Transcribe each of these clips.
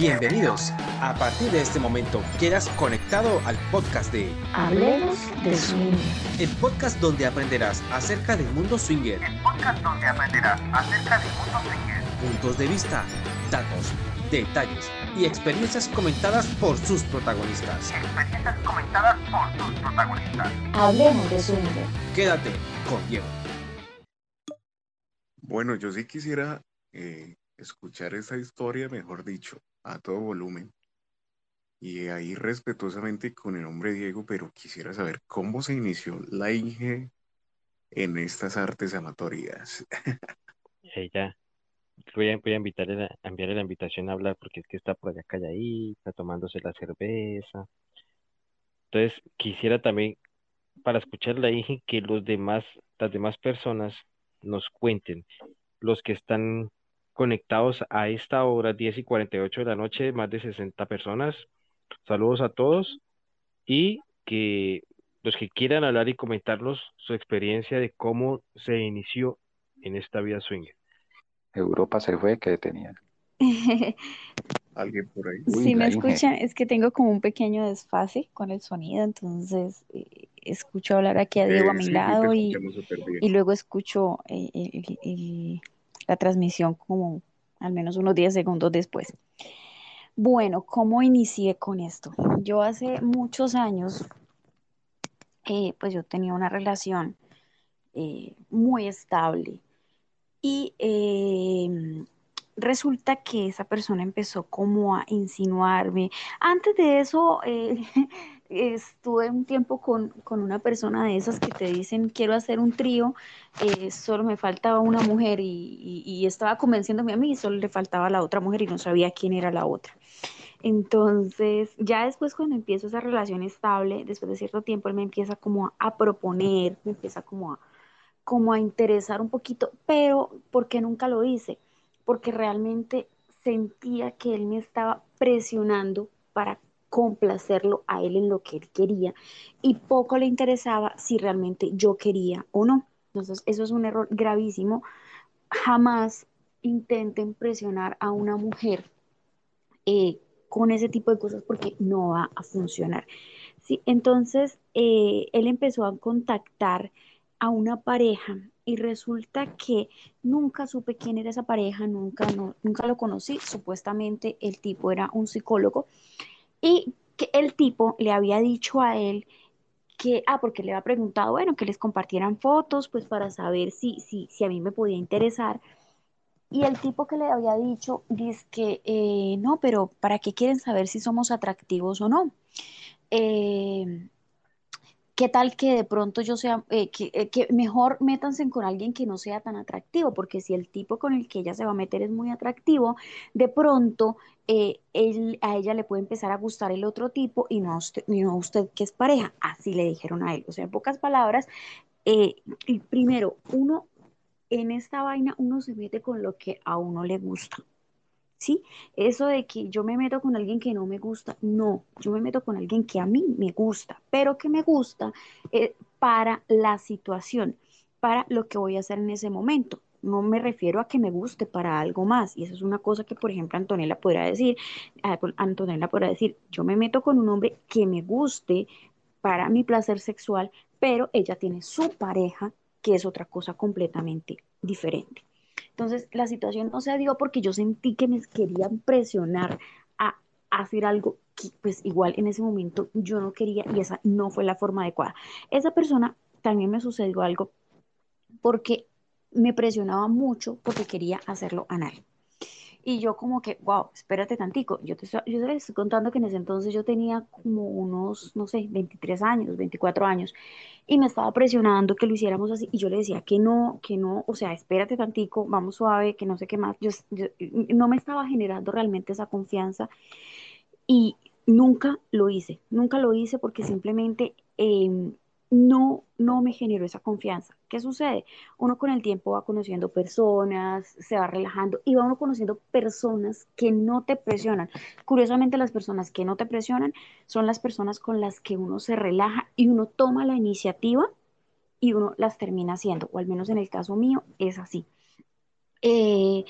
Bienvenidos. A partir de este momento quedas conectado al podcast de Hablemos de Swing. El podcast donde aprenderás acerca del mundo swinger. El podcast donde aprenderás acerca del mundo swinger. Puntos de vista, datos, detalles y experiencias comentadas por sus protagonistas. Experiencias comentadas por sus protagonistas. Hablemos de Swing. Quédate con Diego. Bueno, yo sí quisiera eh, escuchar esa historia, mejor dicho, a todo volumen. Y ahí respetuosamente con el nombre Diego, pero quisiera saber cómo se inició la Inge en estas artes amatorias. Ella, voy a, a invitarle enviarle la invitación a hablar porque es que está por allá calladita, tomándose la cerveza. Entonces, quisiera también, para escuchar la Inge, que los demás, las demás personas nos cuenten, los que están conectados a esta hora, 10 y 48 de la noche, más de 60 personas. Saludos a todos y que los que quieran hablar y comentarnos su experiencia de cómo se inició en esta vida swing. Europa se fue, que tenía. Alguien por ahí. Uy, Si me escuchan, es que tengo como un pequeño desfase con el sonido, entonces eh, escucho hablar aquí a Diego a Eh, mi sí, lado y, y luego escucho eh, el- el- la transmisión como al menos unos 10 segundos después. Bueno, ¿cómo inicié con esto? Yo hace muchos años, eh, pues yo tenía una relación eh, muy estable y eh, resulta que esa persona empezó como a insinuarme. Antes de eso, eh, estuve un tiempo con, con una persona de esas que te dicen, quiero hacer un trío, eh, solo me faltaba una mujer y, y- estaba convenciéndome a mí solo le faltaba la otra mujer y no sabía quién era la otra. Entonces, ya después cuando empiezo esa relación estable, después de cierto tiempo, él me empieza como a, a proponer, me empieza como a, como a interesar un poquito, pero ¿por qué nunca lo hice? Porque realmente sentía que él me estaba presionando para complacerlo a él en lo que él quería y poco le interesaba si realmente yo quería o no. Entonces, eso es un error gravísimo. Jamás intenten presionar a una mujer eh, con ese tipo de cosas porque no va a funcionar. Sí, entonces eh, él empezó a contactar a una pareja y resulta que nunca supe quién era esa pareja, nunca, no, nunca lo conocí. Supuestamente el tipo era un psicólogo y que el tipo le había dicho a él que, ah, porque le había preguntado, bueno, que les compartieran fotos, pues para saber si, si, si a mí me podía interesar. Y el tipo que le había dicho dice que eh, no, pero ¿para qué quieren saber si somos atractivos o no? Eh, ¿qué tal que de pronto yo sea, eh, que, eh, que mejor métanse con alguien que no sea tan atractivo? Porque si el tipo con el que ella se va a meter es muy atractivo, de pronto eh, él, a ella le puede empezar a gustar el otro tipo y no a usted, no usted que es pareja. Así le dijeron a él. O sea, en pocas palabras, primero, uno en esta vaina uno se mete con lo que a uno le gusta. ¿Sí? Eso de que yo me meto con alguien que no me gusta, no, yo me meto con alguien que a mí me gusta, pero que me gusta eh, para la situación, para lo que voy a hacer en ese momento. No me refiero a que me guste para algo más. Y eso es una cosa que, por ejemplo, Antonella podrá decir. eh, Antonella podrá decir, yo me meto con un hombre que me guste para mi placer sexual, pero ella tiene su pareja, que es otra cosa completamente diferente. Entonces, la situación no se dio porque yo sentí que me querían presionar a, hacer algo que, pues, igual en ese momento yo no quería y esa no fue la forma adecuada. Esa persona también me sucedió algo porque me presionaba mucho porque quería hacerlo anal. Y yo como que, wow, espérate tantico. Yo te, estoy- yo te estoy contando que en ese entonces yo tenía como unos, no sé, 23 años, 24 años, y me estaba presionando que lo hiciéramos así. Y yo le decía que no, que no, o sea, espérate tantico, vamos suave, que no sé qué más. Yo, no me estaba generando realmente esa confianza y nunca lo hice, nunca lo hice porque simplemente eh, no, no me generó esa confianza. ¿Qué sucede? Uno con el tiempo va conociendo personas, se va relajando y va uno conociendo personas que no te presionan. Curiosamente, las personas que no te presionan son las personas con las que uno se relaja y uno toma la iniciativa y uno las termina haciendo, o al menos en el caso mío es así. Eh,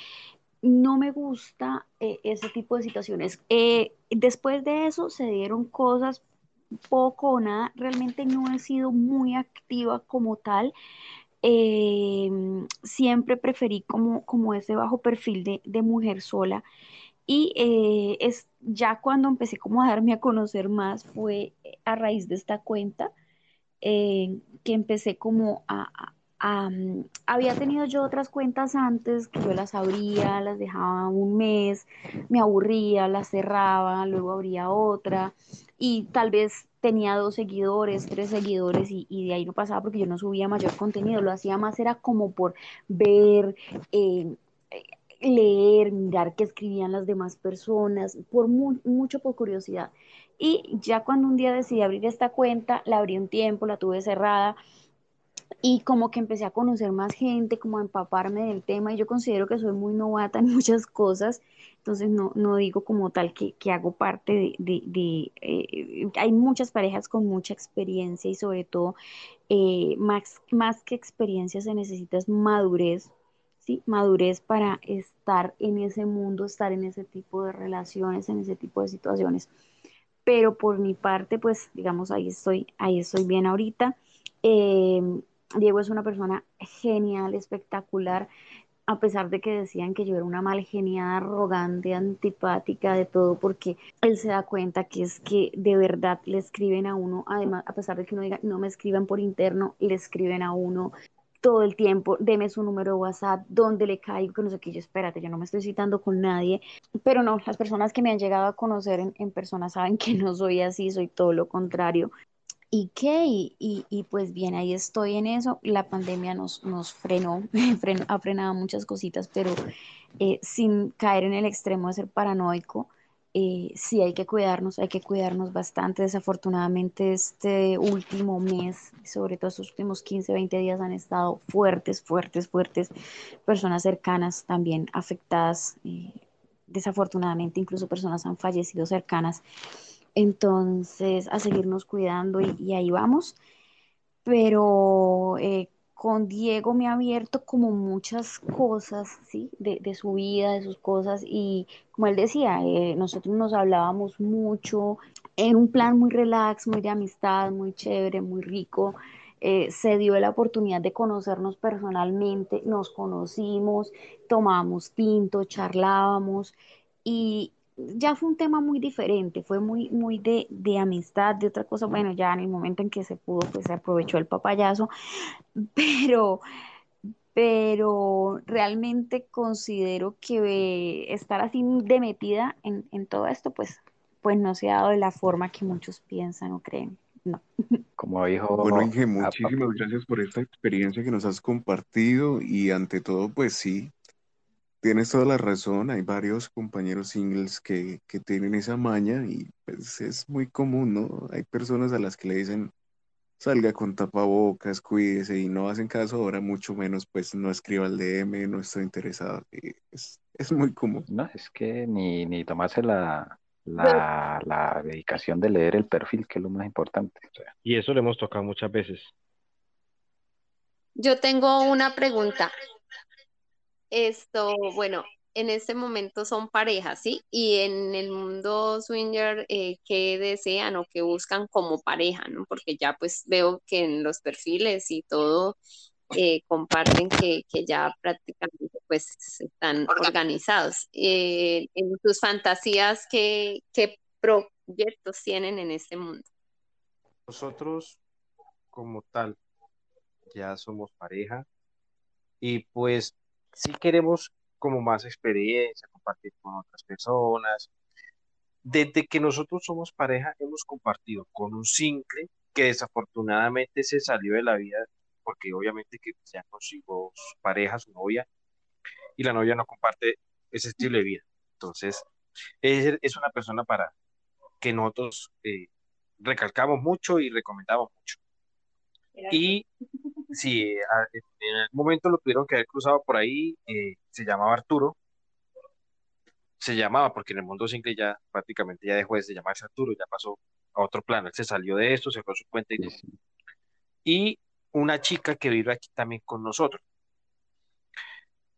no me gusta eh, ese tipo de situaciones. Eh, después de eso se dieron cosas poco o nada, realmente no he sido muy activa como tal. Eh, siempre preferí como, como ese bajo perfil de, de mujer sola. Y eh, es ya cuando empecé como a darme a conocer más fue a raíz de esta cuenta eh, que empecé como a, había tenido yo otras cuentas antes que yo las abría, las dejaba un mes, me aburría, las cerraba, luego abría otra y tal vez tenía dos seguidores, tres seguidores y, de ahí no pasaba porque yo no subía mayor contenido, lo hacía más era como por ver, eh, leer, mirar qué escribían las demás personas, por mu- mucho por curiosidad. Y ya cuando un día decidí abrir esta cuenta, la abrí un tiempo, la tuve cerrada y como que empecé a conocer más gente, como a empaparme del tema y yo considero que soy muy novata en muchas cosas, entonces no, no digo como tal que, que hago parte de, de- eh, hay muchas parejas con mucha experiencia y sobre todo eh, más, más que experiencia se necesita es madurez. ¿Sí? Madurez para estar en ese mundo, estar en ese tipo de relaciones, en ese tipo de situaciones pero por mi parte, pues digamos, ahí estoy, ahí estoy bien ahorita. Eh, Diego es una persona genial, espectacular, a pesar de que decían que yo era una mal geniada, arrogante, antipática, de todo, porque él se da cuenta que es que de verdad le escriben a uno, además, a pesar de que uno diga, no me escriban por interno, le escriben a uno todo el tiempo, deme su número de WhatsApp, dónde le caigo, que no sé qué, yo espérate, yo no me estoy citando con nadie, pero no, las personas que me han llegado a conocer en, en persona saben que no soy así, soy todo lo contrario. ¿Y qué? Y, y, y pues bien, ahí estoy en eso. La pandemia nos, nos frenó, frenó- ha frenado muchas cositas, pero eh, sin caer en el extremo de ser paranoico, eh, sí hay que cuidarnos, hay que cuidarnos bastante. Desafortunadamente este último mes, sobre todo estos últimos 15 20 días han estado fuertes, fuertes, fuertes. Personas cercanas también afectadas. eh, desafortunadamente incluso personas han fallecido cercanas. Entonces, a seguirnos cuidando y, ahí vamos pero eh, con Diego me ha abierto como muchas cosas, ¿sí? De, de su vida, de sus cosas, y como él decía, eh, nosotros nos hablábamos mucho en un plan muy relax, muy de amistad, muy chévere, muy rico. Eh, se dio la oportunidad de conocernos personalmente, nos conocimos, tomábamos tinto, charlábamos y ya fue un tema muy diferente, fue muy, muy de, de amistad, de otra cosa. Bueno, ya en el momento en que se pudo, pues se aprovechó el papayazo, pero, pero realmente considero que eh, estar así de metida en, en todo esto, pues, pues no se ha dado de la forma que muchos piensan o creen. No. Como dijo Bueno, Inge, muchísimas gracias por esta experiencia que nos has compartido y ante todo, pues sí, tienes toda la razón. Hay varios compañeros singles que, que tienen esa maña y pues es muy común, ¿no? Hay personas a las que le dicen salga con tapabocas, cuídese y no hacen caso, ahora mucho menos, pues no escriba al DM, no estoy interesado. Y Es, es muy común. no, es que ni, ni tomarse la, la, la dedicación de leer el perfil, que es lo más importante. O sea, Y eso le hemos tocado muchas veces. Yo tengo una pregunta. Esto, bueno, en este momento son parejas, ¿sí? Y en el mundo swinger, eh, ¿qué desean o qué buscan como pareja, ¿no? Porque ya pues veo que en los perfiles y todo eh, comparten que, que ya prácticamente pues están organizados. Eh, en sus fantasías, ¿qué, qué proyectos tienen en este mundo? Nosotros, como tal, ya somos pareja y pues sí queremos como más experiencia, compartir con otras personas. Desde que nosotros somos pareja, hemos compartido con un single que desafortunadamente se salió de la vida porque obviamente que ya consiguió su pareja, su novia, y la novia no comparte ese estilo de vida. Entonces, es, es una persona para que nosotros eh, recalcamos mucho y recomendamos mucho. Y si a- en algún momento lo tuvieron que haber cruzado por ahí, eh, se llamaba Arturo, se llamaba porque en el mundo single ya prácticamente ya dejó de llamarse Arturo, ya pasó a otro plano, él se salió de esto, se fue a su cuenta y sí, todo. sí. Y una chica que vive aquí también con nosotros.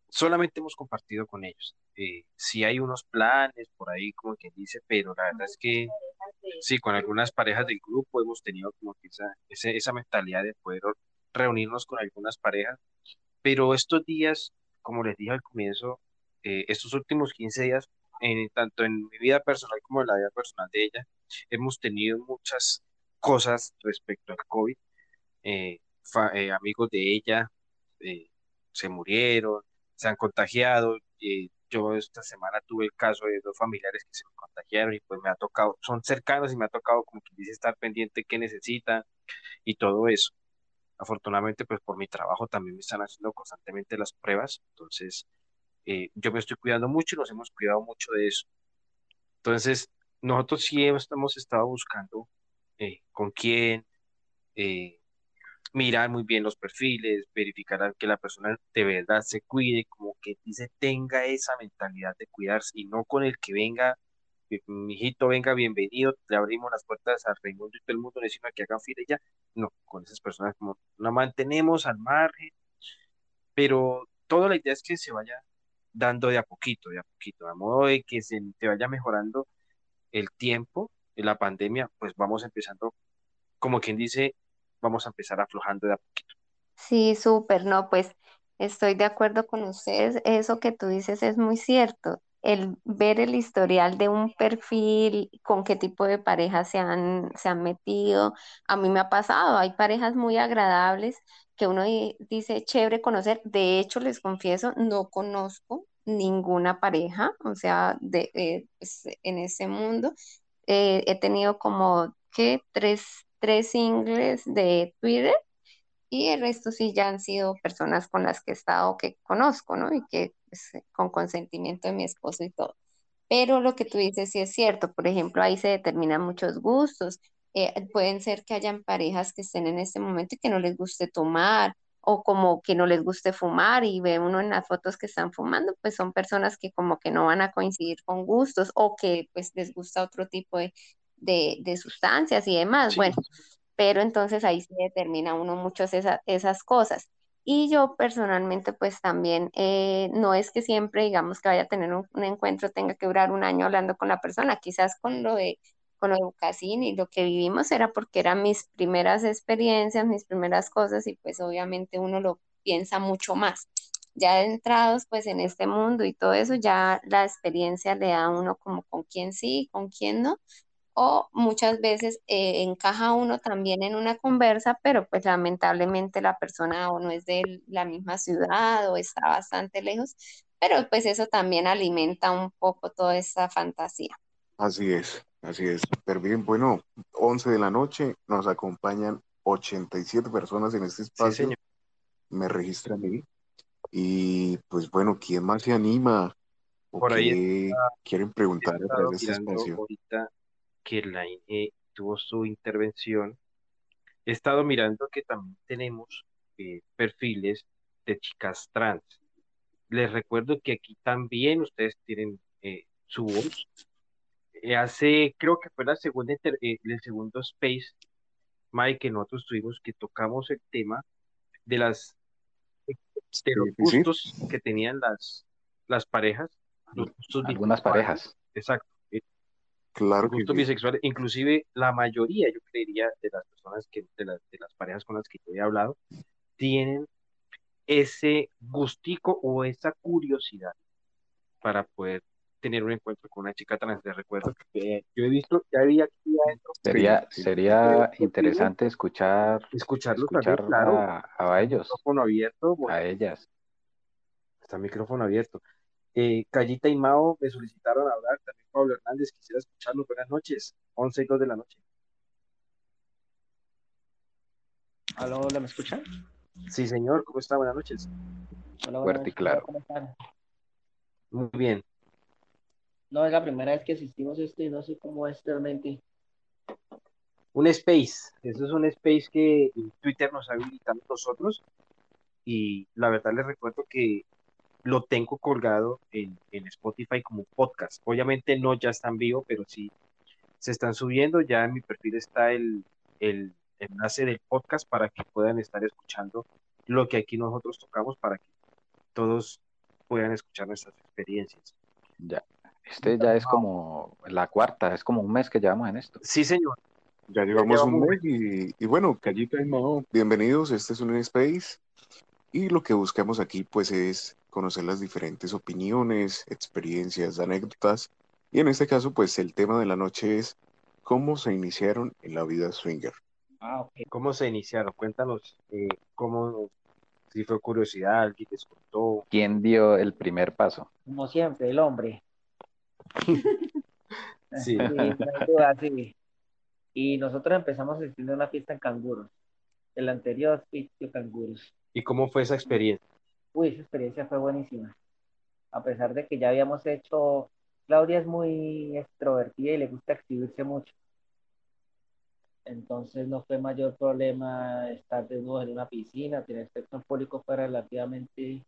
solamente hemos compartido con ellos. Eh, sí hay unos planes por ahí, como quien dice, pero la verdad es que sí, con algunas parejas del grupo hemos tenido como esa, esa mentalidad de poder reunirnos con algunas parejas, pero estos días, como les dije al comienzo, eh, estos últimos 15 días, tanto en mi vida personal como en la vida personal de ella, hemos tenido muchas cosas respecto al COVID. Eh, eh, amigos de ella se murieron, se han contagiado. eh, yo esta semana tuve el caso de dos familiares que se me contagiaron y pues me ha tocado, son cercanos y me ha tocado como que dice estar pendiente qué necesitan y todo eso. Afortunadamente, pues por mi trabajo también me están haciendo constantemente las pruebas, entonces eh, yo me estoy cuidando mucho y nos hemos cuidado mucho de eso. Entonces, nosotros sí hemos, hemos estado buscando eh, con quién, eh, mirar muy bien los perfiles, verificar que la persona de verdad se cuide, como que dice, tenga esa mentalidad de cuidarse y no con el que venga, mi hijito, venga, bienvenido, le abrimos las puertas al Raimundo y todo el mundo le decimos que hagan fila y ya. No, con esas personas como la mantenemos al margen, pero toda la idea es que se vaya dando de a poquito, de a poquito, a modo de que se te vaya mejorando el tiempo de la pandemia, pues vamos empezando, como quien dice, vamos a empezar aflojando de a poquito. Sí, súper, no, pues estoy de acuerdo con ustedes. Eso que tú dices es muy cierto. El ver el historial de un perfil, con qué tipo de parejas se han, se han metido. A mí me ha pasado, hay parejas muy agradables que uno di- dice chévere conocer. De hecho, les confieso, no conozco ninguna pareja, o sea, de, eh, pues, en ese mundo. Eh, he tenido como, ¿qué? Tres, tres singles de Twitter y el resto sí ya han sido personas con las que he estado, que conozco, ¿no? Y que pues, con consentimiento de mi esposo y todo. Pero lo que tú dices sí es cierto. Por ejemplo, ahí se determinan muchos gustos. Eh, pueden ser que hayan parejas que estén en este momento y que no les guste tomar o como que no les guste fumar y ve uno en las fotos que están fumando, pues son personas que como que no van a coincidir con gustos o que pues les gusta otro tipo de, de, de sustancias y demás. Sí, Bueno, pero entonces ahí se determina uno muchas esa- esas cosas. Y yo personalmente, pues también, eh, no es que siempre, digamos, que vaya a tener un, un encuentro, tenga que durar un año hablando con la persona, quizás con lo de, con lo de Ucasín y lo que vivimos era porque eran mis primeras experiencias, mis primeras cosas, y pues obviamente uno lo piensa mucho más. Ya entrados pues en este mundo y todo eso, ya la experiencia le da a uno como con quién sí, con quién no o muchas veces eh, encaja uno también en una conversa, pero pues lamentablemente la persona o no es de la misma ciudad o está bastante lejos, pero pues eso también alimenta un poco toda esa fantasía. Así es, así es. Súper bien. Bueno, 11 de la noche nos acompañan 87 personas en este sí, espacio. señor. Me registran ahí. Y pues bueno, ¿quién más se anima o Por ahí quieren preguntar a través de este espacio? ahorita que la INE tuvo su intervención. He estado mirando que también tenemos eh, perfiles de chicas trans. Les recuerdo que aquí también ustedes tienen eh, su voz. Eh, hace, creo que fue la segunda, eh, el segundo space, Mike, que nosotros tuvimos que tocamos el tema de las de Sí, los sí, sí. gustos que tenían las, las parejas, los gustos Algunas parejas. exacto, eh, Claro gustos sí. bisexuales, inclusive la mayoría, yo creería, de las personas que, de las, de las parejas con las que yo he hablado, tienen ese gustico o esa curiosidad para poder tener un encuentro con una chica trans. Les recuerdo que yo he visto, ya vi aquí adentro, Sería, sí. sería interesante escuchar, escucharlos también, claro, a, a ellos, micrófono abierto, bueno, a ellas. está el micrófono abierto. Eh, Callita y Mao me solicitaron hablar, también Pablo Hernández, quisiera escucharlo. Buenas noches, 11 y 2 de la noche. Aló, hola, ¿me escuchan? Sí, señor, ¿cómo está? Buenas noches. Hola, buenas Fuerte y claro. ¿cómo están? Muy bien. No, es la primera vez que asistimos a este, no sé cómo es realmente. Un space, eso es un space que Twitter nos ha habilitado a nosotros y la verdad les recuerdo que lo tengo colgado en, en Spotify como podcast. Obviamente no ya está en vivo, pero sí se están subiendo. Ya en mi perfil está el, el enlace del podcast para que puedan estar escuchando lo que aquí nosotros tocamos para que todos puedan escuchar nuestras experiencias. Ya. Este ya es como la cuarta, es como un mes que llevamos en esto. Sí, señor. Ya llevamos un llevamos- mes y, y bueno, Callita y Mao, bienvenidos. Este es un Space y lo que buscamos aquí pues es conocer las diferentes opiniones, experiencias, anécdotas y en este caso pues el tema de la noche es cómo se iniciaron en la vida swinger. Ah, ok. ¿Cómo se iniciaron? Cuéntanos eh, cómo, si fue curiosidad, alguien les contó. ¿Quién dio el primer paso? Como siempre, el hombre. Sí. Sí, no hay duda, sí. Y nosotros empezamos asistiendo a una fiesta en canguros. El anterior sitio canguros. ¿Y cómo fue esa experiencia? Uy, esa experiencia fue buenísima. A pesar de que ya habíamos hecho, Claudia es muy extrovertida y le gusta exhibirse mucho. Entonces no fue mayor problema estar desnudos en una piscina, tener sexo en público fue relativamente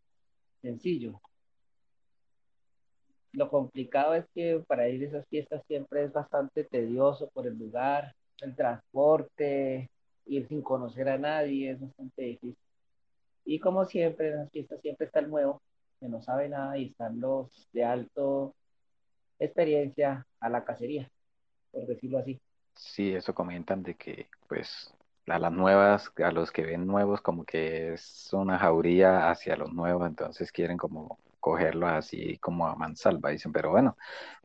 sencillo. Lo complicado es que para ir a esas fiestas siempre es bastante tedioso por el lugar, el transporte, ir sin conocer a nadie es bastante difícil. Y como siempre, en las fiestas siempre está el nuevo, que no sabe nada, y están los de alto experiencia a la cacería, por decirlo así. Sí, eso comentan de que, pues, a las nuevas, a los que ven nuevos, como que es una jauría hacia los nuevos, entonces quieren como cogerlo así como a mansalva, dicen, pero bueno,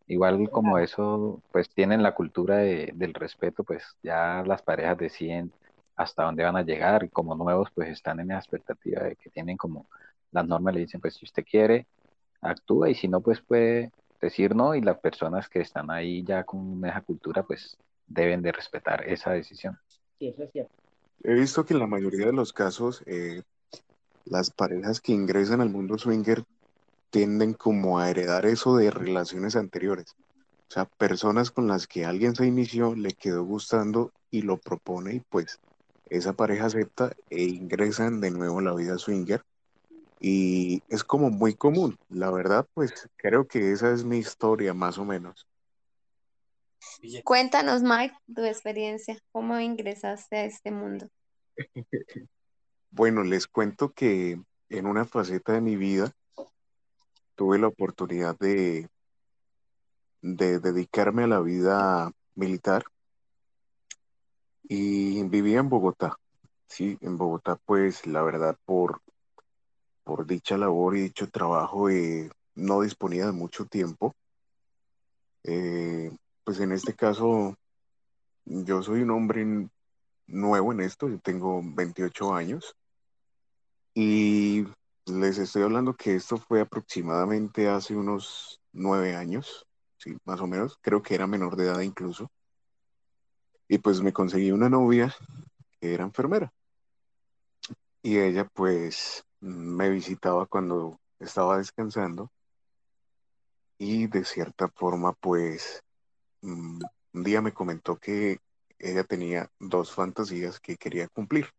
igual como eso, pues tienen la cultura de- del respeto, pues ya las parejas deciden hasta dónde van a llegar, y como nuevos, pues están en esa expectativa de que tienen como las normas, le dicen, pues si usted quiere, actúa, y si no, pues puede decir no, y las personas que están ahí ya con esa cultura, pues deben de respetar esa decisión. Sí, eso es cierto. He visto que en la mayoría de los casos eh, las parejas que ingresan al mundo swinger tienden como a heredar eso de relaciones anteriores. O sea, personas con las que alguien se inició, le quedó gustando y lo propone y pues esa pareja acepta e ingresan de nuevo a la vida swinger. Y es como muy común. La verdad, pues creo que esa es mi historia más o menos. Cuéntanos, Mike, tu experiencia, cómo ingresaste a este mundo. Bueno, les cuento que en una faceta de mi vida tuve la oportunidad de, de dedicarme a la vida militar y vivía en Bogotá. Sí, en Bogotá, pues la verdad, por, por dicha labor y dicho trabajo, eh, no disponía de mucho tiempo. Eh, pues en este caso, yo soy un hombre nuevo en esto, yo tengo 28 años y les estoy hablando que esto fue aproximadamente hace unos nueve años, sí, más o menos, creo que era menor de edad incluso. Y pues me conseguí una novia que era enfermera y ella pues me visitaba cuando estaba descansando y de cierta forma pues mm, un día me comentó que ella tenía dos fantasías que quería cumplir.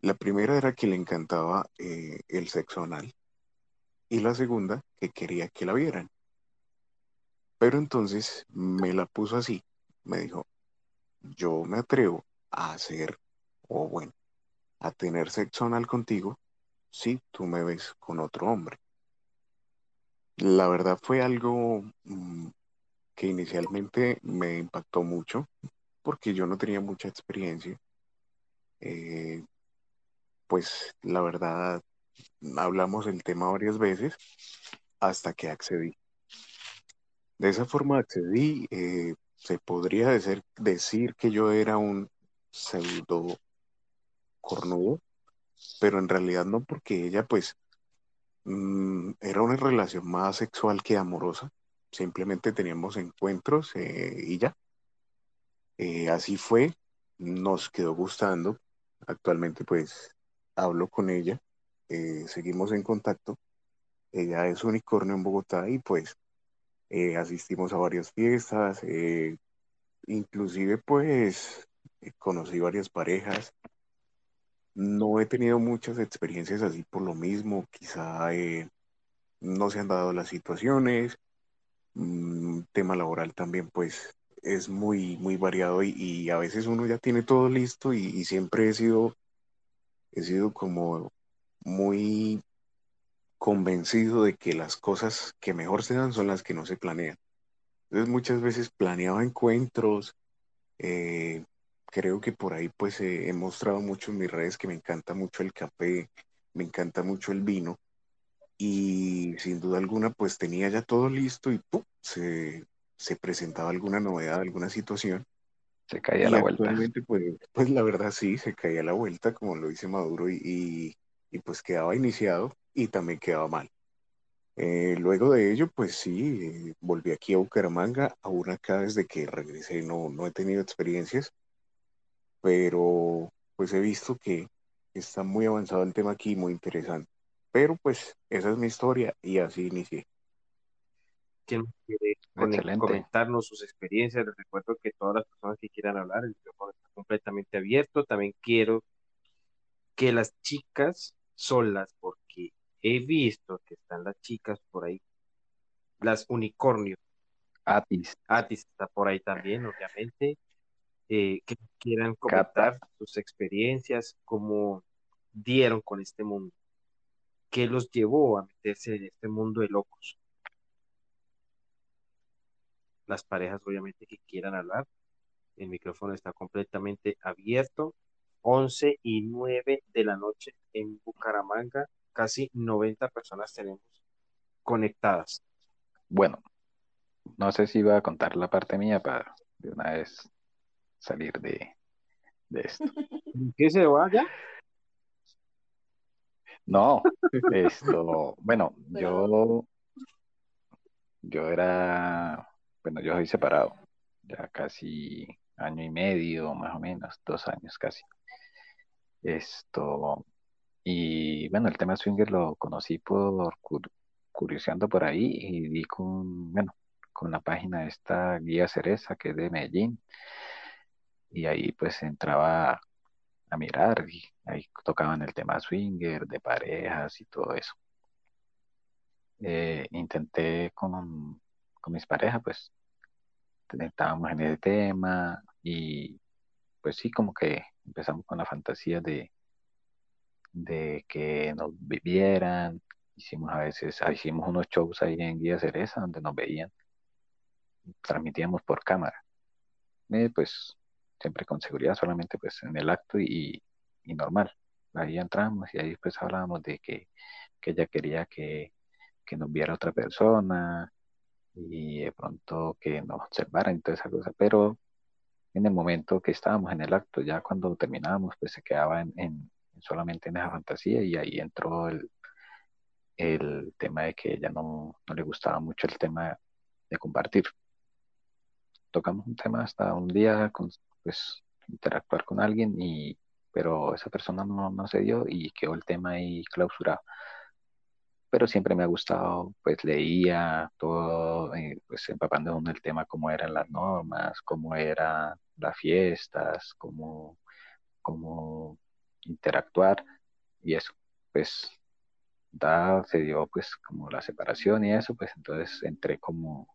La primera era que le encantaba eh, el sexo anal y la segunda que quería que la vieran. Pero entonces me la puso así, me dijo, yo me atrevo a hacer, o bueno, a tener sexo anal contigo si tú me ves con otro hombre. La verdad fue algo mm, que inicialmente me impactó mucho porque yo no tenía mucha experiencia. Eh, pues la verdad, hablamos del tema varias veces hasta que accedí. De esa forma accedí, eh, se podría decir, decir que yo era un pseudo cornudo, pero en realidad no porque ella pues mm, era una relación más sexual que amorosa. Simplemente teníamos encuentros eh, y ya. Eh, así fue, nos quedó gustando. Actualmente pues hablo con ella, eh, seguimos en contacto. Ella es unicornio en Bogotá y pues eh, asistimos a varias fiestas, eh, inclusive pues eh, conocí varias parejas. No he tenido muchas experiencias así por lo mismo, quizá no se han dado las situaciones, mm, tema laboral también pues es muy, muy variado y, y a veces uno ya tiene todo listo y, y siempre he sido, he sido como muy convencido de que las cosas que mejor se dan son las que no se planean. Entonces muchas veces planeaba encuentros, eh, creo que por ahí pues eh, he mostrado mucho en mis redes que me encanta mucho el café, me encanta mucho el vino y sin duda alguna pues tenía ya todo listo y ¡pum! Se, se presentaba alguna novedad, alguna situación. Se caía Y la vuelta. pues, pues la verdad sí, se caía la vuelta como lo dice Maduro y, y, y, pues quedaba iniciado y también quedaba mal. Eh, luego de ello, pues sí, eh, volví aquí a Bucaramanga, aún acá desde que regresé no, no he tenido experiencias, pero pues he visto que está muy avanzado el tema aquí, muy interesante. Pero pues esa es mi historia y así inicié. ¿Quién quiere Excelente. comentarnos sus experiencias? Les recuerdo que todas las personas que quieran hablar, el micrófono está completamente abierto. También quiero que las chicas solas, porque he visto que están las chicas por ahí, las unicornios. Atis, Atis está por ahí también, obviamente. eh, que quieran comentar sus experiencias, cómo dieron con este mundo, qué los llevó a meterse en este mundo de locos. Las parejas, obviamente, que quieran hablar, el micrófono está completamente abierto. 11 y 9 de la noche en Bucaramanga, casi 90 personas tenemos conectadas. bueno, no sé si iba a contar la parte mía para de una vez salir de, de esto. ¿Qué se vaya? No, esto, bueno, yo, yo era, bueno, yo soy separado, ya casi año y medio, más o menos, dos años casi. Esto, y bueno, el tema swinger lo conocí por cur- curioseando por ahí y di con, bueno, con la página de esta Guía Cereza, que es de Medellín, y ahí pues entraba a mirar y ahí tocaban el tema swinger, de parejas y todo eso. Eh, intenté con, con mis parejas, pues estábamos en ese tema y pues sí, como que empezamos con la fantasía de, de que nos vieran. Hicimos a veces, ah, hicimos unos shows ahí en Guía Cereza donde nos veían, transmitíamos por cámara. Eh, pues siempre con seguridad, solamente pues en el acto y, y normal. Ahí entramos y ahí pues hablábamos de que, que ella quería que, que nos viera otra persona y de pronto que nos observara y toda esa cosa, pero en el momento que estábamos en el acto, ya cuando terminábamos, pues se quedaba en, en- solamente en esa fantasía y ahí entró el, el tema de que ella no, no le gustaba mucho el tema de compartir. Tocamos un tema hasta un día, con, pues interactuar con alguien, y, pero esa persona no, no se dio y quedó el tema ahí clausurado. Pero siempre me ha gustado, pues leía todo, eh, pues empapando uno el tema, cómo eran las normas, cómo eran las fiestas, cómo, cómo interactuar y eso, pues da, se dio pues como la separación y eso, pues entonces entré como,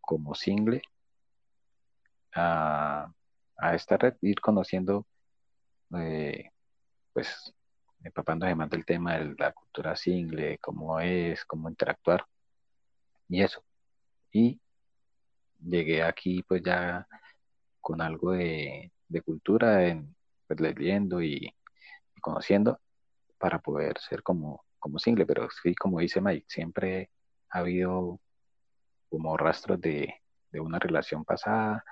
como single a, a esta red, ir conociendo, eh, pues empapándose más del tema de la cultura single, cómo es, cómo interactuar y eso. Y llegué aquí pues ya con algo de, de cultura, en, pues leyendo y, y conociendo para poder ser como, como single, pero sí, como dice Mike, siempre ha habido como rastros de, de una relación pasada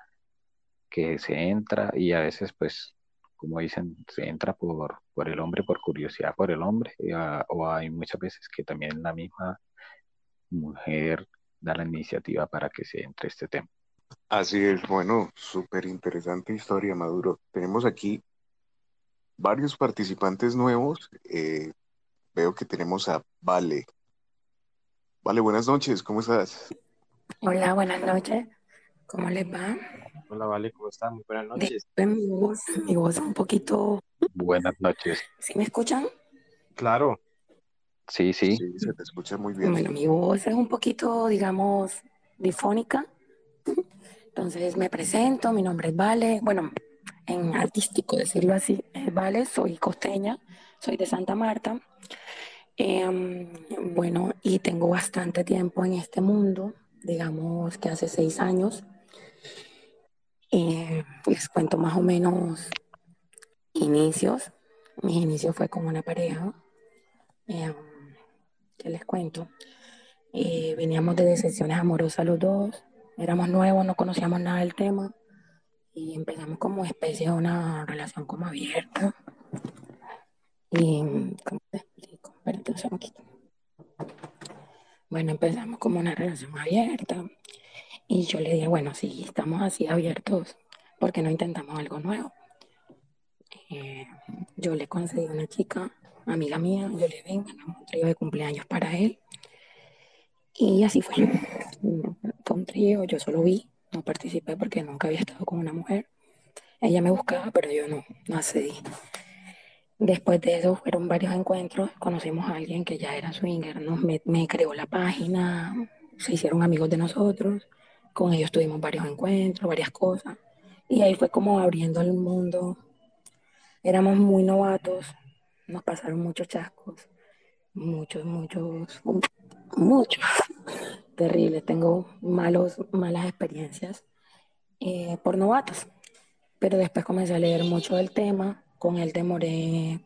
que se entra y a veces pues como dicen, se entra por, por el hombre, por curiosidad por el hombre, a- o hay muchas veces que también la misma mujer da la iniciativa para que se entre este tema. Así es, bueno, súper interesante historia, Maduro. Tenemos aquí varios participantes nuevos. eh, veo que tenemos a Vale. Vale, buenas noches, ¿cómo estás? Hola, buenas noches. ¿Cómo les va? Hola, Vale, ¿cómo están? Muy buenas noches. Mi voz, mi voz es un poquito... Buenas noches. ¿Sí me escuchan? Claro, Sí, sí, Sí, se te escucha muy bien. Bueno, mi voz es un poquito, digamos, difónica. Entonces me presento, mi nombre es Vale. Bueno, en artístico decirlo así, es Vale, soy costeña, soy de Santa Marta. Em, bueno, y tengo bastante tiempo en este mundo, digamos que hace seis años. Eh, les cuento más o menos inicios. Mi inicio fue con una pareja. Em, ¿Qué les cuento? Eh, veníamos de decepciones amorosas los dos. Éramos nuevos, no conocíamos nada del tema. Y empezamos como especie una relación como abierta. Y, ¿cómo te explico? Espérate un. Bueno, empezamos como una relación abierta. Y yo le dije, bueno, si estamos así abiertos, ¿por qué no intentamos algo nuevo? Eh, yo le concedí a una chica, amiga mía, yo le vengo, un trío de cumpleaños para él. Y así fue. Fue un trío, yo solo vi, no participé porque nunca había estado con una mujer. Ella me buscaba, pero yo no, no accedí. Después de eso fueron varios encuentros, conocimos a alguien que ya era swinger, ¿no? me, me creó la página, se hicieron amigos de nosotros, con ellos tuvimos varios encuentros, varias cosas, y ahí fue como abriendo el mundo. Éramos muy novatos, nos pasaron muchos chascos, muchos, muchos, muchos, terribles. Tengo malos, malas experiencias eh, por novatos, pero después comencé a leer mucho del tema con él demoré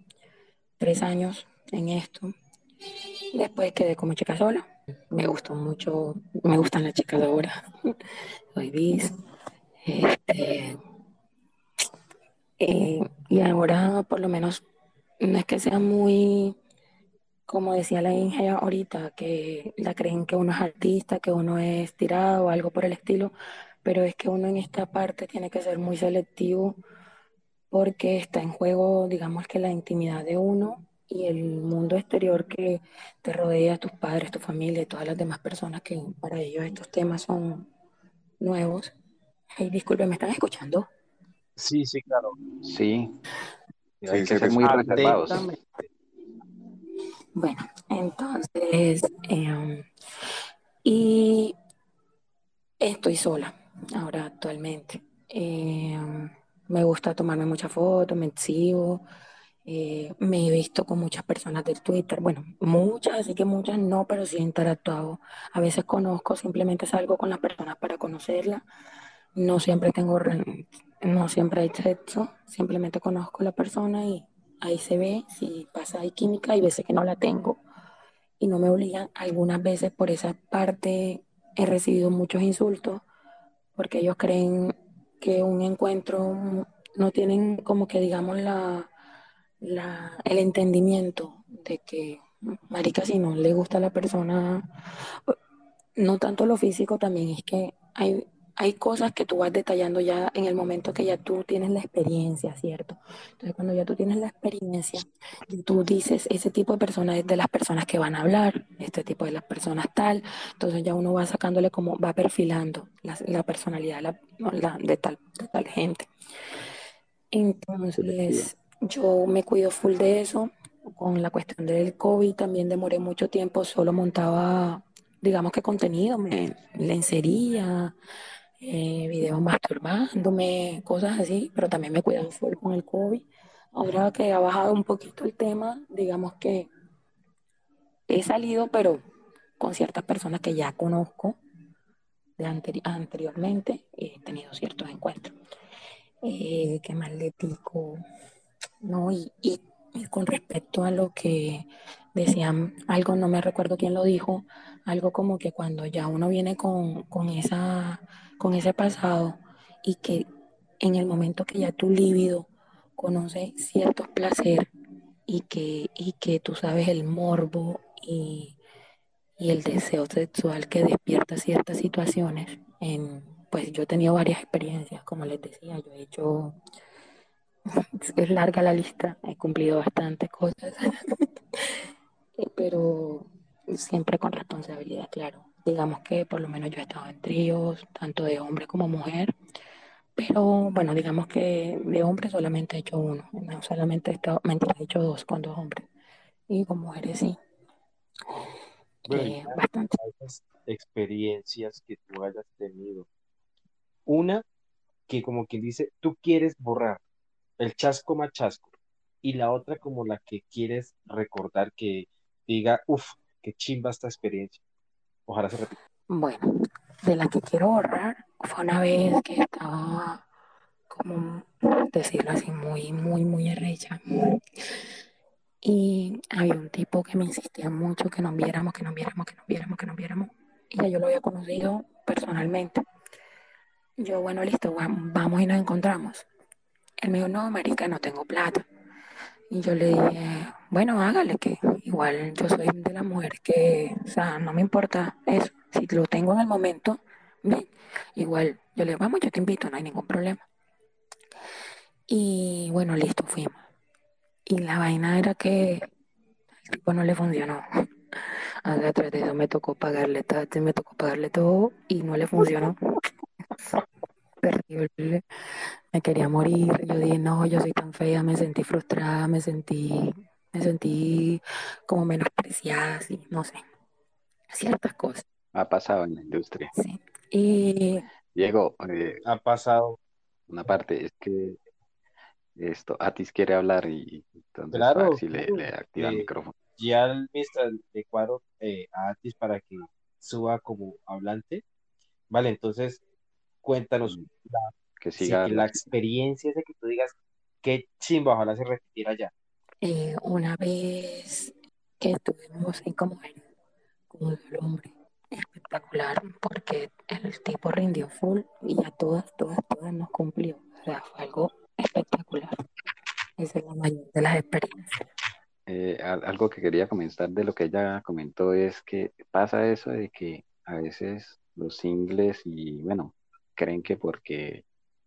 tres años en esto. Después quedé como chica sola. Me gustó mucho, me gustan las chicas de ahora. Soy bis. Este, eh, y ahora, por lo menos, no es que sea muy, como decía la Inge ahorita, que la creen que uno es artista, que uno es tirado o algo por el estilo, pero es que uno en esta parte tiene que ser muy selectivo porque está en juego, digamos que la intimidad de uno y el mundo exterior que te rodea, tus padres, tu familia y todas las demás personas que para ellos estos temas son nuevos. Hey, disculpe, ¿me están escuchando? Sí, sí, claro. Sí. Hay Sí, que se ser muy reservados. Bueno, entonces, em, y estoy sola ahora actualmente. Em, me gusta tomarme muchas fotos, me exhibo, eh, me he visto con muchas personas del Twitter, bueno, muchas, así que muchas no, pero sí he interactuado. A veces conozco, simplemente salgo con las personas para conocerlas. No siempre tengo, no siempre hay sexo, simplemente conozco a la persona y ahí se ve si pasa hay química, hay veces que no la tengo y no me obligan. Algunas veces por esa parte he recibido muchos insultos porque ellos creen que un encuentro no tienen como que digamos la, la- el entendimiento de que, marica, si no le gusta a la persona, no tanto lo físico, también es que hay, hay cosas que tú vas detallando ya en el momento que ya tú tienes la experiencia, ¿cierto? Entonces, cuando ya tú tienes la experiencia, tú dices, ese tipo de personas es de las personas que van a hablar, este tipo de las personas tal, entonces ya uno va sacándole como, va perfilando la, personalidad de, tal, de tal gente. Entonces, yo me cuido full de eso. Con la cuestión del COVID también demoré mucho tiempo, solo montaba, digamos que contenido, me, lencería, eh, videos masturbándome, cosas así, pero también me cuidaba full con el COVID. Ahora que ha bajado un poquito el tema, digamos que he salido, pero con ciertas personas que ya conozco de anteri- anteriormente, he tenido ciertos encuentros. Eh, ¿qué más le digo? No, y- y con respecto a lo que decían, algo, no me recuerdo quién lo dijo, algo como que cuando ya uno viene con, con esa, con ese pasado y que en el momento que ya tu líbido conoce ciertos placer y que, y que tú sabes el morbo y, y el deseo sexual que despierta ciertas situaciones, en, pues yo he tenido varias experiencias, como les decía, yo he hecho es larga la lista, he cumplido bastantes cosas, pero siempre con responsabilidad, claro. Digamos que por lo menos yo he estado en tríos, tanto de hombre como mujer, pero bueno, digamos que de hombre solamente he hecho uno, no solamente he estado, mentira, he hecho dos con dos hombres, y con mujeres sí, Bueno, eh, bastante. experiencias que tú hayas tenido. Una que como quien dice, tú quieres borrar el chasco más chasco. Y la otra como la que quieres recordar que diga, uff, qué chimba esta experiencia. Ojalá se repita. Bueno, de la que quiero borrar fue una vez que estaba, como decirlo así, muy, muy, muy arrecha. Y había un tipo que me insistía mucho que nos viéramos, que nos viéramos, que nos viéramos, que nos viéramos. Y ya yo lo había conocido personalmente. Yo, bueno, listo, va- vamos y nos encontramos. Él me dijo, no, marica, no tengo plata. Y yo le dije, bueno, hágale, que igual yo soy de la mujer que, o sea, no me importa eso. Si lo tengo en el momento, ven. Igual, yo le digo, vamos, yo te invito, no hay ningún problema. Y bueno, listo, fuimos. Y la vaina era que al tipo no le funcionó. Tras de eso me tocó pagarle me tocó pagarle todo y no le funcionó. Terrible. Me quería morir. Yo dije, no, yo soy tan fea, me sentí frustrada, me sentí, me sentí como menospreciada, así, no sé. Ciertas cosas. Ha pasado en la industria. Sí. Y Diego, eh, Ha pasado. una parte es que esto, Atis quiere hablar y entonces a Claro, ver si le, claro. le activa el Eh, micrófono. ya el mister le cuadro eh, a Atis para que suba como hablante. Vale, entonces cuéntanos la, Que siga la experiencia de que tú digas qué chimba, ojalá se repitiera ya. eh, una vez que estuvimos ahí como en, como en el hombre, espectacular, porque el tipo rindió full y a todas, todas, todas nos cumplió. O sea, fue algo espectacular. Esa es la mayor de las experiencias. Eh, al- algo que quería comentar de lo que ella comentó es que pasa eso de que a veces los singles y bueno, creen que porque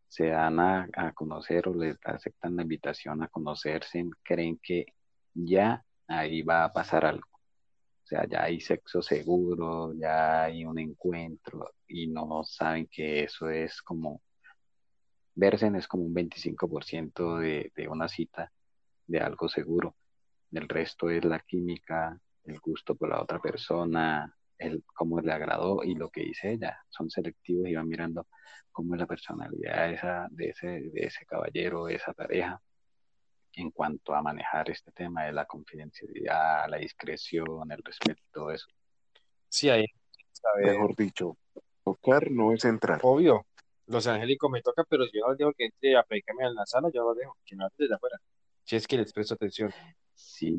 se dan a, conocer o les aceptan la invitación a conocerse, creen que ya ahí va a pasar algo. O sea, ya hay sexo seguro, ya hay un encuentro y no saben que eso es como, verse es como un 25% de, de una cita de algo seguro. El resto es la química, el gusto por la otra persona, el cómo le agradó y lo que dice ella. Son selectivos y van mirando cómo es la personalidad de, esa, de, ese, de ese caballero, de esa pareja, en cuanto a manejar este tema de la confidencialidad, la discreción, el respeto, todo eso. Sí, ahí saber, Mejor dicho, tocar no es entrar. obvio, los angélicos me toca, pero yo no dejo que entre a predicarme en la sala, yo lo dejo, que hable desde afuera. Si es que les presto atención. Sí,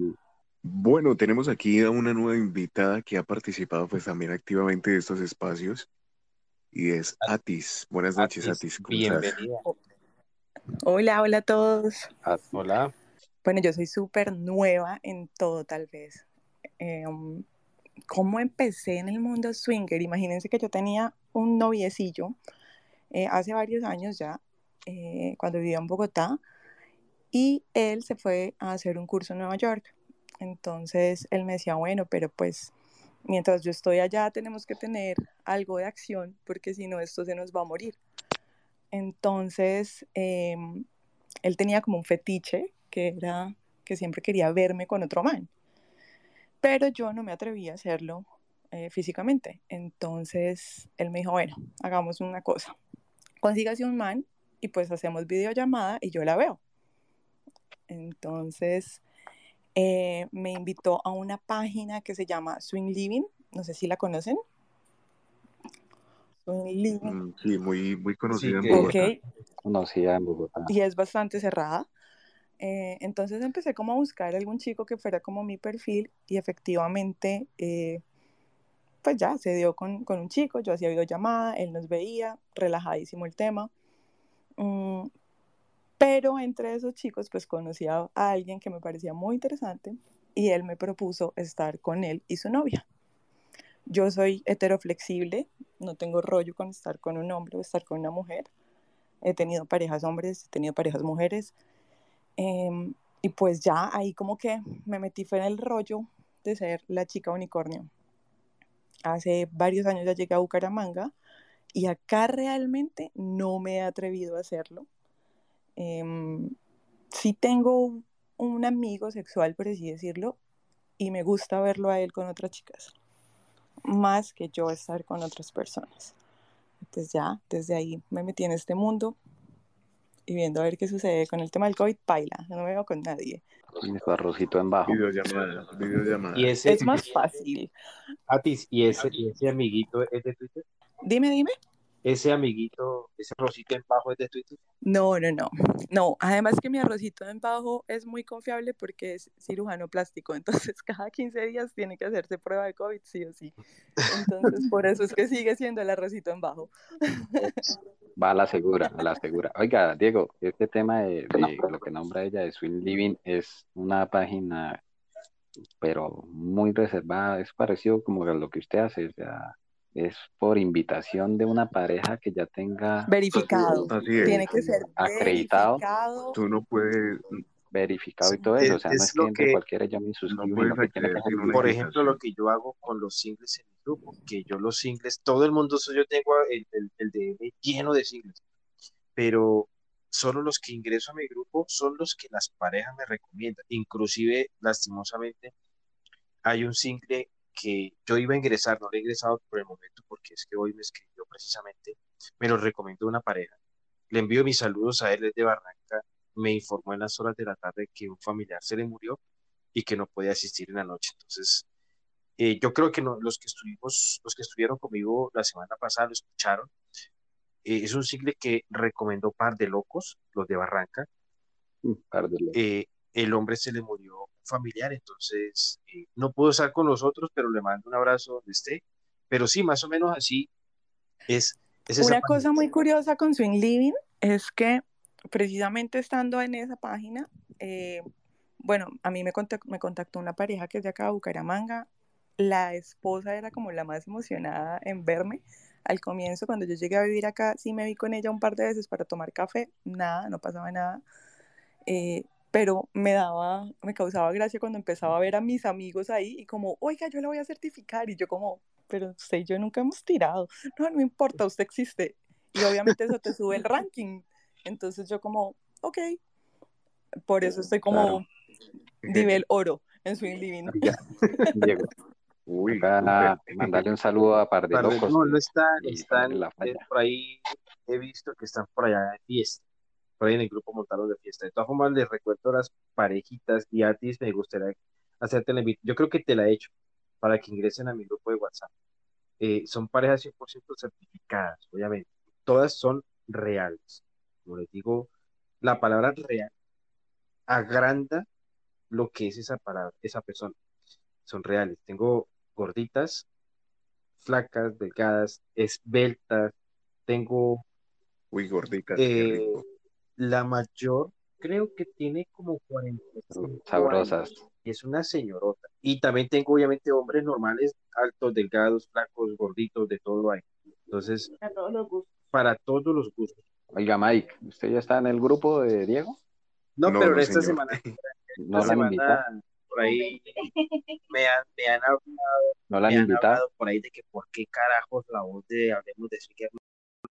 Bueno, tenemos aquí a una nueva invitada que ha participado pues también activamente de estos espacios y es Atis. Buenas noches, Atis, Atis. ¿Cómo estás? bienvenida. Hola, hola a todos. ah, Hola. Bueno, yo soy súper nueva en todo, tal vez. Eh, um, ¿cómo empecé en el mundo swinger? Imagínense que yo tenía un noviecillo eh, hace varios años ya, eh, cuando vivía en Bogotá, y él se fue a hacer un curso en Nueva York. Entonces él me decía, bueno, pero pues mientras yo estoy allá tenemos que tener algo de acción, porque si no esto se nos va a morir. Entonces, em, él tenía como un fetiche que era que siempre quería verme con otro man, pero yo no me atrevía a hacerlo eh, físicamente. Entonces, él me dijo, bueno, hagamos una cosa, consígase un man y pues hacemos videollamada y yo la veo. Entonces, eh, me invitó a una página que se llama Swing Living, no sé si la conocen. Swing Living. Mm, Sí, muy, muy conocida Sí, en Bogotá. Conocida en Bogotá. y es bastante cerrada. Eh, entonces empecé como a buscar algún chico que fuera como mi perfil y efectivamente, eh, pues ya se dio con, con un chico, yo hacía videollamada, él nos veía, relajadísimo el tema. Mm, pero entre esos chicos pues conocí a, alguien que me parecía muy interesante y él me propuso estar con él y su novia. Yo soy heteroflexible, no tengo rollo con estar con un hombre o estar con una mujer. He tenido parejas hombres, he tenido parejas mujeres. Em, y pues ya ahí como que me metí fue en el rollo de ser la chica unicornio. Hace varios años ya llegué a Bucaramanga y acá realmente no me he atrevido a hacerlo. Em, sí tengo un amigo sexual, por así decirlo, y me gusta verlo a él con otras chicas, más que yo estar con otras personas. Pues ya, desde ahí me metí en este mundo y viendo a ver qué sucede. Con el tema del COVID, paila, no me veo con nadie. Y su arrocito en bajo. Videollamada, videollamada. Y ese, Es más fácil. Atis, ¿y ese, y ese amiguito es de Twitter? Dime, dime. Ese amiguito, ese rosito en bajo es de Twitter. No, no, no. No, además que mi arrocito en bajo es muy confiable porque es cirujano plástico, entonces cada 15 días tiene que hacerse prueba de COVID, sí o sí. Entonces, por eso es que sigue siendo el arrocito en bajo. Va a la segura, a la segura. Oiga, Diego, este tema de, de lo que nombra ella de Swing Living es una página, pero muy reservada, es parecido como a lo que usted hace, o sea, es por invitación de una pareja que ya tenga Verificado. Así es. Tiene que ser Acreditado. verificado. Tú no puedes, verificado y todo eso, o sea, no Es es lo que entre que- cualquiera yo me suscribo que que una Por es- ejemplo, lo que yo hago con los singles en mi grupo, que yo los singles, todo el mundo, yo tengo el, el, el DM lleno de singles, pero solo los que ingreso a mi grupo son los que las parejas me recomiendan. Inclusive, lastimosamente, hay un single que yo iba a ingresar, no lo he ingresado por el momento porque es que hoy me escribió precisamente, me lo recomendó una pareja. Le envío mis saludos a él desde Barranca, me informó en las horas de la tarde que un familiar se le murió y que no podía asistir en la noche. Entonces, eh, yo creo que no- los que estuvimos, los que estuvieron conmigo la semana pasada lo escucharon. Eh, es un single que recomendó Par de Locos, los de Barranca. Par de locos. Eh, el hombre se le murió familiar, entonces eh, no pudo estar con nosotros, pero le mando un abrazo donde esté. Pero sí, más o menos así es, es esa Una página. cosa muy curiosa con Swing Living es que precisamente estando en esa página, eh, bueno, a mí me contactó, me contactó una pareja que es de acá de Bucaramanga. La esposa era como la más emocionada en verme. Al comienzo, cuando yo llegué a vivir acá, sí me vi con ella un par de veces para tomar café. Nada, no pasaba nada. Eh, pero me daba, me causaba gracia cuando empezaba a ver a mis amigos ahí y como, oiga, yo la voy a certificar. Y yo como, pero usted y yo nunca hemos tirado. No, no importa, usted existe. Y obviamente eso te sube el ranking. Entonces yo como, ok. Por eso estoy como nivel oro en Swing Living. Diego, Uy, súper. mandarle un saludo a Par de Locos. no, no están, están la eh, por ahí, he visto que están por allá de fiesta, por ahí en el grupo montados de fiesta. De todas formas, les recuerdo a las parejitas y a ti me gustaría hacerte la invitación. Yo creo que te la he hecho para que ingresen a mi grupo de WhatsApp. Eh, son parejas 100% certificadas, obviamente. Todas son reales. Como les digo, la palabra real agranda lo que es esa palabra, esa persona. Son reales. Tengo gorditas, flacas, delgadas, esbeltas. Tengo Uy, gordita, qué eh, rico. La mayor, creo que tiene como 45 Sabrosas. años, y es una señorota. Y también tengo obviamente hombres normales, altos, delgados, flacos, gorditos, de todo hay. Entonces, A todos los gustos. para todos los gustos. Oiga, Mike, ¿usted ya está en el grupo de Diego? No, No, pero no, esta señor. semana, ¿No esta lo han invitado? semana por ahí me han, me han hablado, ¿No lo han me han invitado? hablado por ahí de que por qué carajos la voz de Hablemos de Swinger no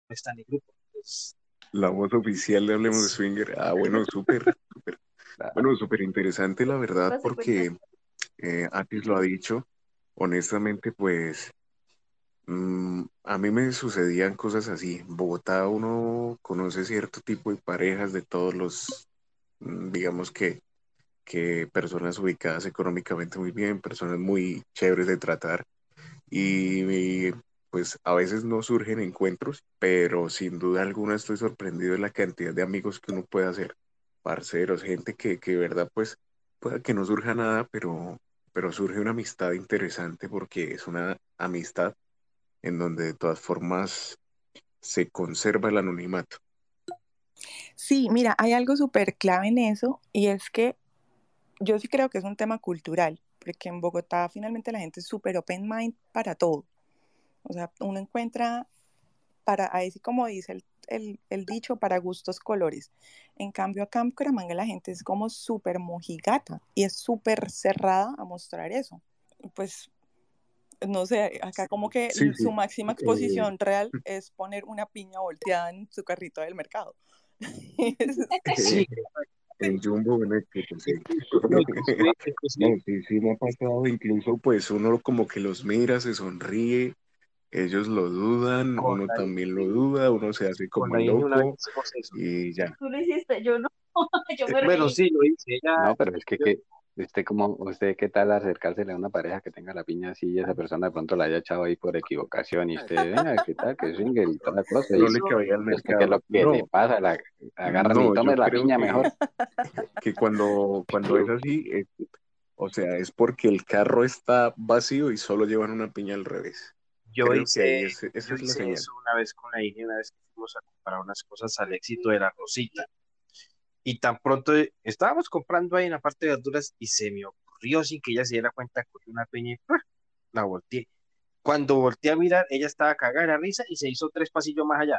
está en el grupo. Pues, La voz oficial de Hablemos de Swinger. Ah, bueno, súper, súper. Bueno, súper interesante, la verdad, porque eh, Atis lo ha dicho. Honestamente, pues mm, a mí me sucedían cosas así. En Bogotá uno conoce cierto tipo de parejas de todos los, mm, digamos que, que personas ubicadas económicamente muy bien, personas muy chéveres de tratar. Y, pues a veces no surgen encuentros, pero sin duda alguna estoy sorprendido de la cantidad de amigos que uno puede hacer, parceros, gente que, que de verdad pues pueda que no surja nada, pero, pero surge una amistad interesante porque es una amistad en donde de todas formas se conserva el anonimato. Sí, mira, hay algo súper clave en eso y es que yo sí creo que es un tema cultural, porque en Bogotá finalmente la gente es súper open mind para todo. O sea, uno encuentra para, ahí sí como dice el, el- el dicho, para gustos colores. En cambio, acá en Bucaramanga la gente es como súper mojigata y es súper cerrada a mostrar eso. Pues, no sé, acá como que Sí, su sí. máxima Eh, exposición real es poner una piña volteada en su carrito del mercado. sí, En Jumbo, en el que, pues, sí. No, sí, sí me ha pasado, incluso pues uno como que los mira, se sonríe, ellos lo dudan, Con uno la también lo duda, uno se hace como loco y ya. Tú lo hiciste, yo no. Yo me Bueno, reí. sí, lo hice. Ella, No, pero es que, que usted como, usted qué tal acercársele a una pareja que tenga la piña así y esa persona de pronto la haya echado ahí por equivocación y usted, venga, qué tal, que swinger y toda la cosa. No le cabía al usted qué es lo que No, le pasa, la, agarra no, y tome la piña que, mejor. que cuando, cuando es así, es- o sea, es porque el carro está vacío y solo llevan una piña al revés. Yo Creo que ahí hice, es- esa yo es la hice señal. eso una vez con la Inge, una vez que fuimos a comprar unas cosas al éxito de la Rosita. Y tan pronto estábamos comprando ahí en la parte de verduras y se me ocurrió sin que ella se diera cuenta, cogí una piña y la volteé. Cuando volteé a mirar, ella estaba cagada de la risa y se hizo tres pasillos más allá.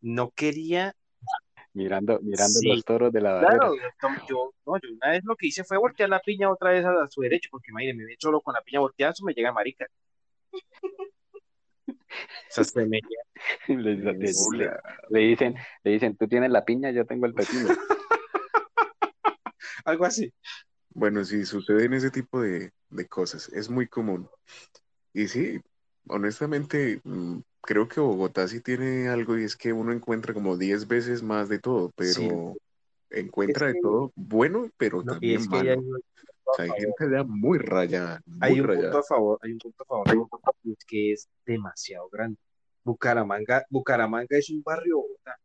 No quería, Mirando, mirando sí, los toros de la barrera. claro, yo, no, yo una vez lo que hice fue voltear la piña otra vez a, a su derecho, porque imagínate, me ve solo con la piña volteada, eso me llega marica. O sea, se me Le, le- le- Hola. le dicen, le dicen, tú tienes la piña, yo tengo el pepino. algo así. Bueno, sí, suceden ese tipo de, de cosas, es muy común. Y sí, honestamente, mm, creo que Bogotá sí tiene algo y es que uno encuentra como 10 veces más de todo, Sí, pero es encuentra de todo bueno, pero no, también es que hay malo. un O sea, hay gente ya muy rayada, Hay muy un punto a favor, hay un punto a favor, y es que es demasiado grande. Bucaramanga, Bucaramanga es un barrio Bogotá.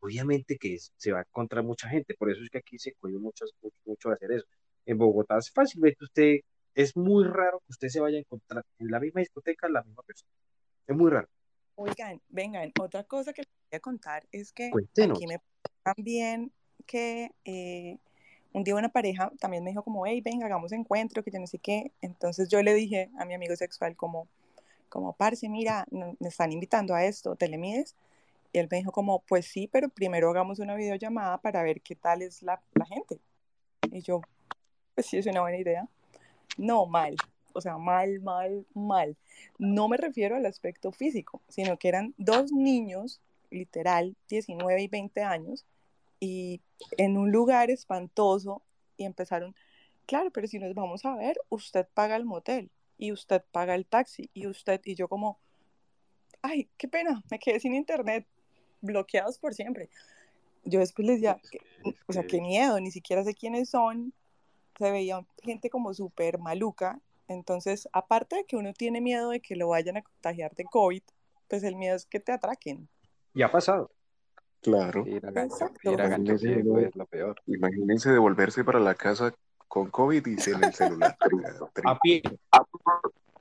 Obviamente que es- se va a encontrar mucha gente, por eso es que aquí se cogió mucho, mucho, hacer eso. En Bogotá es fácilmente usted, es muy raro que usted se vaya a encontrar en la misma discoteca la misma persona. Es muy raro. Oigan, vengan, otra cosa que les voy a contar es que Cuéntenos. aquí me también que eh, un día una pareja también me dijo como, hey, venga, hagamos encuentro, que yo no sé qué. Entonces yo le dije a mi amigo sexual como, como, parce, mira, me están invitando a esto, ¿te le mides? Y él me dijo como, pues sí, pero primero hagamos una videollamada para ver qué tal es la, la gente. Y yo, pues sí, es una buena idea. No, mal. O sea, mal, mal, mal. No me refiero al aspecto físico, sino que eran dos niños, literal, 19 y 20 años, y en un lugar espantoso, y empezaron, claro, pero si nos vamos a ver, usted paga el motel, y usted paga el taxi, y usted, y yo como, ay, qué pena, me quedé sin internet, bloqueados por siempre. Yo después les decía, que- o sea, qué miedo, ni siquiera sé quiénes son, se veía gente como súper maluca. Entonces, aparte de que uno tiene miedo de que lo vayan a contagiar de COVID, pues el miedo es que te atraquen. Y ha pasado. Claro, Ir a gancho, ir a gancho imagínense, ciego es lo peor. imagínense devolverse para la casa con COVID y sin el celular. A pie.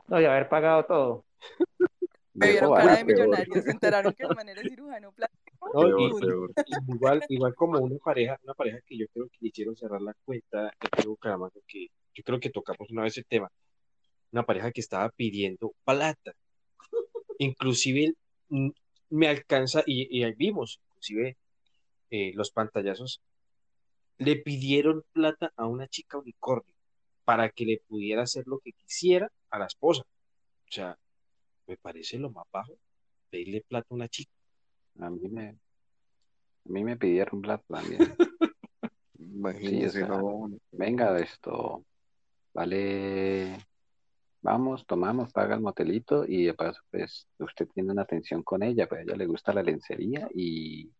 No, y haber pagado todo. Me vieron cara de millonarios, se enteraron que el man era cirujano plástico. No, Peor, y- peor. igual, igual como una pareja, una pareja que yo creo que le hicieron cerrar la cuenta aquí en Bucaramanga, que yo creo que tocamos una vez el tema, una pareja que estaba pidiendo plata. Inclusive mm, me alcanza, y, y ahí vimos, inclusive eh, los pantallazos, le pidieron plata a una chica unicornio para que le pudiera hacer lo que quisiera a la esposa. O sea, me parece lo más bajo, pedirle plata a una chica. A mí me, a mí me pidieron plata también. Sí, o sea, venga, esto, vale, vamos, tomamos, paga el motelito y de paso, pues, usted tiene una atención con ella, pues a ella le gusta la lencería y,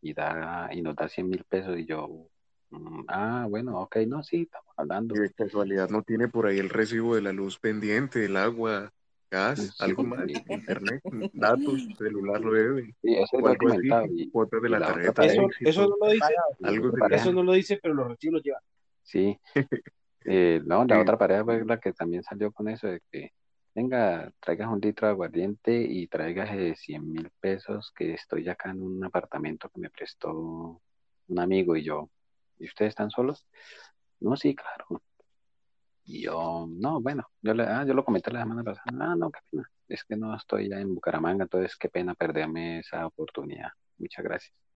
y da, y nos da 100 mil pesos y yo, mm, ah, bueno, ok, no, sí, estamos hablando. Y de casualidad no tiene por ahí el recibo de la luz pendiente, el agua, gas, Sí, algo más, internet, datos, celular lo debe, Sí, eso es. Y, de la tarjeta Eso, éxito, eso no lo dice, algo eso no lo dice, pero los recibos los lleva. sí, eh, no, la Sí, otra pareja fue la que también salió con eso de que, venga, traigas un litro de aguardiente y traigas eh, 100 mil pesos que estoy acá en un apartamento que me prestó un amigo y yo, ¿y ustedes están solos? No, sí, claro. Y yo, no, bueno, yo, le, ah, yo lo comenté la semana pasada, ah, no, qué pena, es que no estoy ya en Bucaramanga, entonces qué pena perderme esa oportunidad. Muchas gracias.